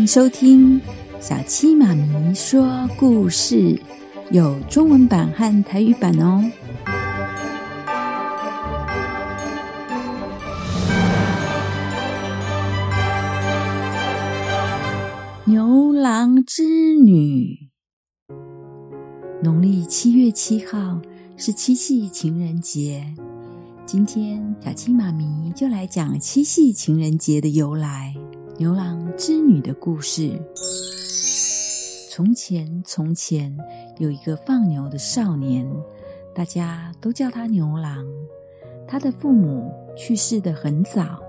迎收听小七妈咪说故事，有中文版和台语版哦。牛郎织女，农历七月七号是七夕情人节。今天小七妈咪就来讲七夕情人节的由来。牛郎织女的故事。从前，从前有一个放牛的少年，大家都叫他牛郎。他的父母去世得很早，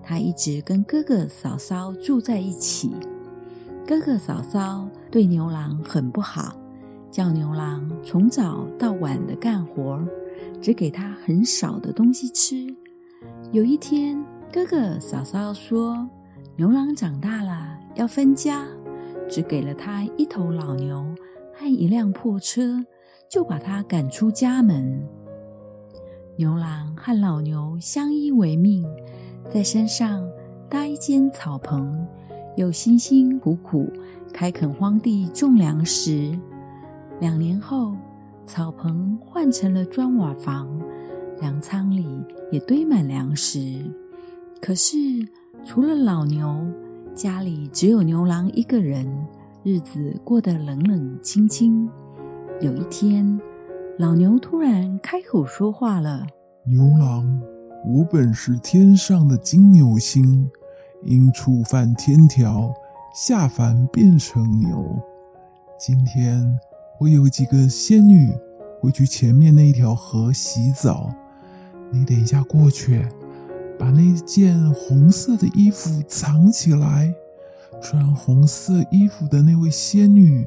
他一直跟哥哥嫂嫂住在一起。哥哥嫂嫂对牛郎很不好，叫牛郎从早到晚的干活，只给他很少的东西吃。有一天，哥哥嫂嫂说，牛郎长大了，要分家，只给了他一头老牛和一辆破车，就把他赶出家门。牛郎和老牛相依为命，在山上搭一间草棚，又辛辛苦苦开垦荒地种粮食。两年后，草棚换成了砖瓦房，粮仓里也堆满粮食。可是，除了老牛，家里只有牛郎一个人，日子过得冷冷清清。有一天，老牛突然开口说话了：“牛郎，我本是天上的金牛星，因触犯天条，下凡变成牛。今天我有几个仙女会去前面那条河洗澡，你等一下过去。”把那件红色的衣服藏起来，穿红色衣服的那位仙女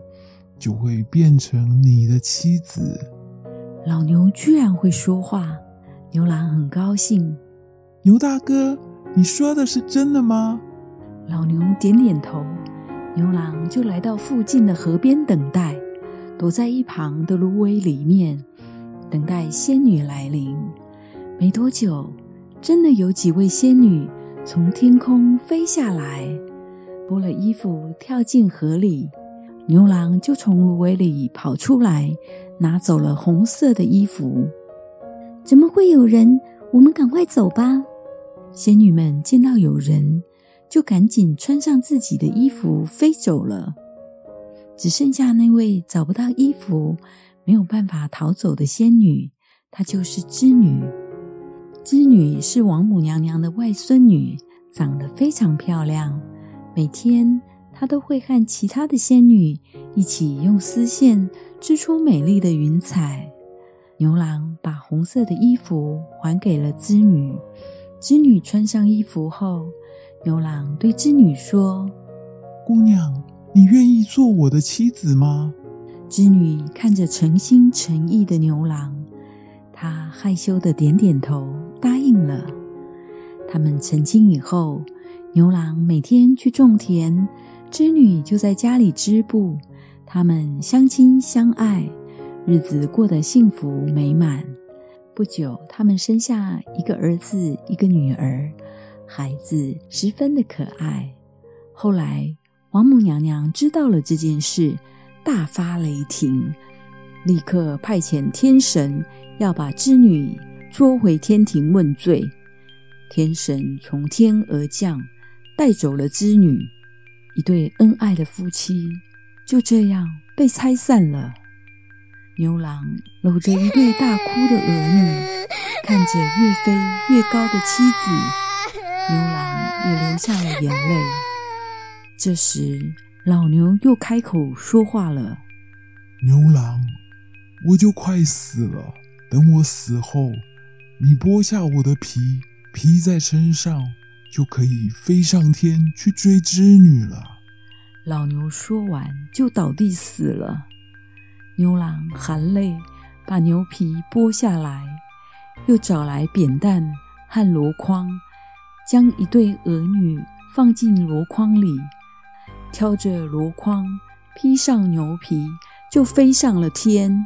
就会变成你的妻子。老牛居然会说话，牛郎很高兴。牛大哥，你说的是真的吗？老牛点点头。牛郎就来到附近的河边等待，躲在一旁的芦苇里面，等待仙女来临。没多久。真的有几位仙女从天空飞下来，脱了衣服跳进河里，牛郎就从芦苇里跑出来，拿走了红色的衣服。怎么会有人？我们赶快走吧！仙女们见到有人，就赶紧穿上自己的衣服飞走了。只剩下那位找不到衣服、没有办法逃走的仙女，她就是织女。织女是王母娘娘的外孙女，长得非常漂亮。每天，她都会和其他的仙女一起用丝线织出美丽的云彩。牛郎把红色的衣服还给了织女。织女穿上衣服后，牛郎对织女说：“姑娘，你愿意做我的妻子吗？”织女看着诚心诚意的牛郎，她害羞的点点头。答应了。他们成亲以后，牛郎每天去种田，织女就在家里织布。他们相亲相爱，日子过得幸福美满。不久，他们生下一个儿子，一个女儿，孩子十分的可爱。后来，王母娘娘知道了这件事，大发雷霆，立刻派遣天神要把织女。捉回天庭问罪，天神从天而降，带走了织女。一对恩爱的夫妻就这样被拆散了。牛郎搂着一对大哭的儿女，看着越飞越高的妻子，牛郎也流下了眼泪。这时，老牛又开口说话了：“牛郎，我就快死了，等我死后。”你剥下我的皮，披在身上，就可以飞上天去追织女了。老牛说完，就倒地死了。牛郎含泪把牛皮剥下来，又找来扁担和箩筐，将一对儿女放进箩筐里，挑着箩筐，披上牛皮，就飞上了天。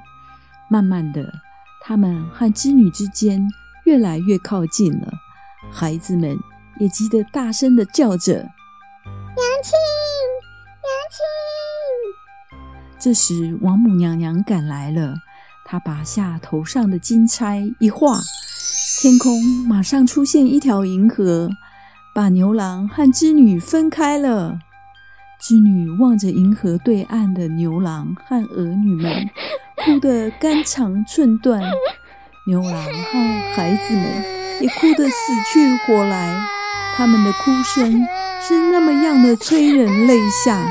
慢慢的，他们和织女之间。越来越靠近了，孩子们也急得大声的叫着：“娘亲娘亲，这时，王母娘娘赶来了，她拔下头上的金钗一画，天空马上出现一条银河，把牛郎和织女分开了。织女望着银河对岸的牛郎和儿女们，哭得肝肠寸断；牛郎和孩子们也哭得死去活来，他们的哭声是那么样的催人泪下。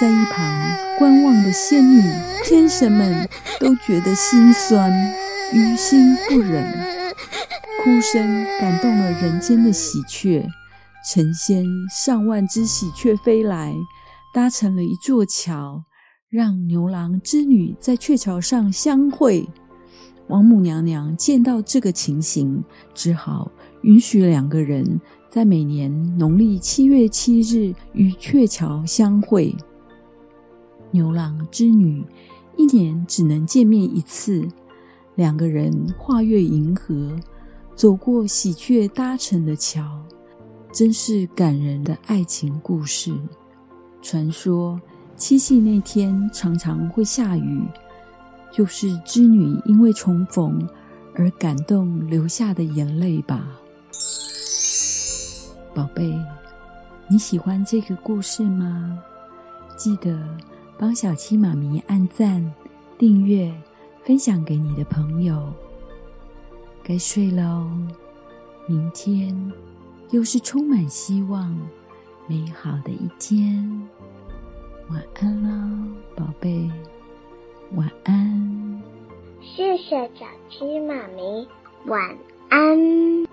在一旁观望的仙女、天神们都觉得心酸，于心不忍。哭声感动了人间的喜鹊。成千上万只喜鹊飞来，搭成了一座桥，让牛郎织女在鹊桥上相会。王母娘娘见到这个情形，只好允许两个人在每年农历七月七日与鹊桥相会。牛郎织女一年只能见面一次，两个人跨越银河，走过喜鹊搭成的桥。真是感人的爱情故事。传说七夕那天常常会下雨，就是织女因为重逢而感动流下的眼泪吧。宝贝，你喜欢这个故事吗？记得帮小七妈咪按赞、订阅、分享给你的朋友。该睡喽，明天。又是充满希望、美好的一天。晚安了，宝贝。晚安。小鸡妈咪。晚安。